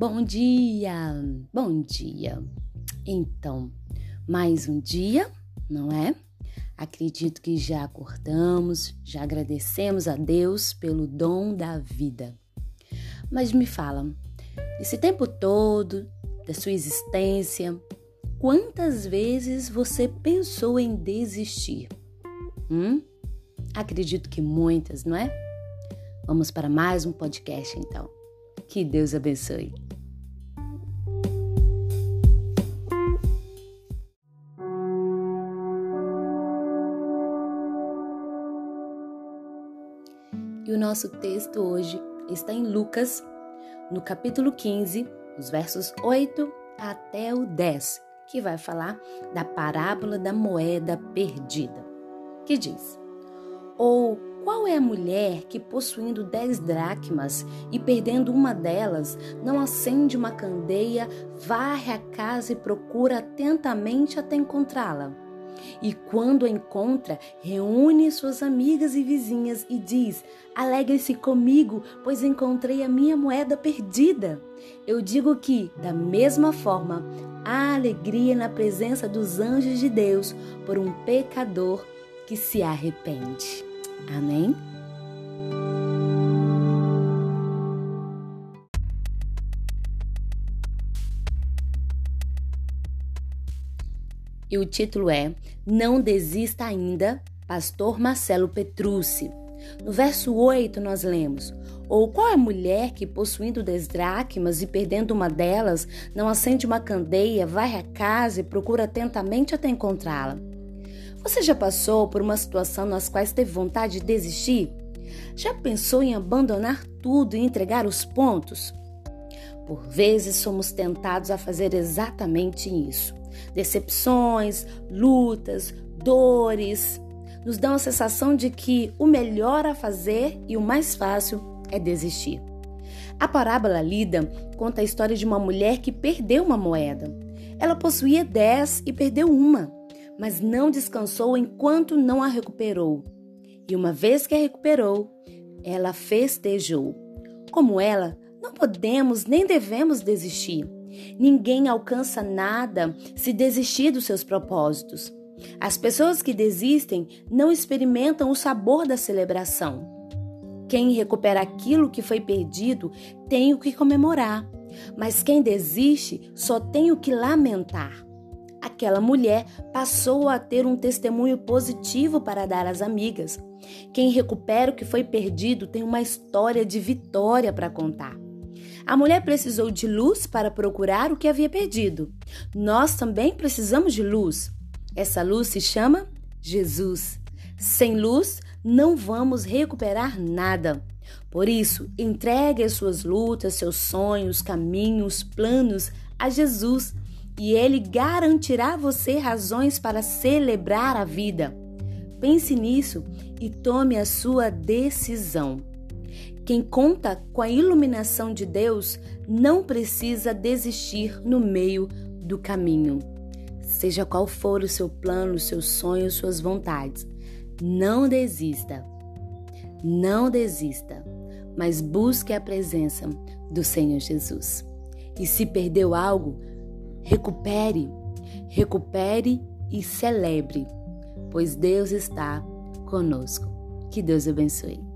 Bom dia, bom dia. Então, mais um dia, não é? Acredito que já acordamos, já agradecemos a Deus pelo dom da vida. Mas me fala, esse tempo todo da sua existência, quantas vezes você pensou em desistir? Hum? Acredito que muitas, não é? Vamos para mais um podcast então. Que Deus abençoe. E o nosso texto hoje está em Lucas, no capítulo 15, os versos 8 até o 10, que vai falar da parábola da moeda perdida, que diz: Ou qual é a mulher que, possuindo dez dracmas e perdendo uma delas, não acende uma candeia, varre a casa e procura atentamente até encontrá-la? E quando encontra, reúne suas amigas e vizinhas e diz: Alegre-se comigo, pois encontrei a minha moeda perdida. Eu digo que, da mesma forma, há alegria na presença dos anjos de Deus por um pecador que se arrepende. Amém? E o título é Não Desista Ainda, Pastor Marcelo Petrucci. No verso 8 nós lemos: Ou qual é a mulher que, possuindo dez dracmas e perdendo uma delas, não acende uma candeia, vai à casa e procura atentamente até encontrá-la? Você já passou por uma situação nas quais teve vontade de desistir? Já pensou em abandonar tudo e entregar os pontos? Por vezes somos tentados a fazer exatamente isso. Decepções, lutas, dores nos dão a sensação de que o melhor a fazer e o mais fácil é desistir. A parábola lida conta a história de uma mulher que perdeu uma moeda. Ela possuía dez e perdeu uma, mas não descansou enquanto não a recuperou. E uma vez que a recuperou, ela festejou. Como ela, não podemos nem devemos desistir. Ninguém alcança nada se desistir dos seus propósitos. As pessoas que desistem não experimentam o sabor da celebração. Quem recupera aquilo que foi perdido tem o que comemorar, mas quem desiste só tem o que lamentar. Aquela mulher passou a ter um testemunho positivo para dar às amigas. Quem recupera o que foi perdido tem uma história de vitória para contar. A mulher precisou de luz para procurar o que havia perdido. Nós também precisamos de luz. Essa luz se chama Jesus. Sem luz, não vamos recuperar nada. Por isso, entregue as suas lutas, seus sonhos, caminhos, planos a Jesus e ele garantirá a você razões para celebrar a vida. Pense nisso e tome a sua decisão. Quem conta com a iluminação de Deus não precisa desistir no meio do caminho. Seja qual for o seu plano, seus sonhos, suas vontades, não desista. Não desista, mas busque a presença do Senhor Jesus. E se perdeu algo, recupere, recupere e celebre, pois Deus está conosco. Que Deus abençoe.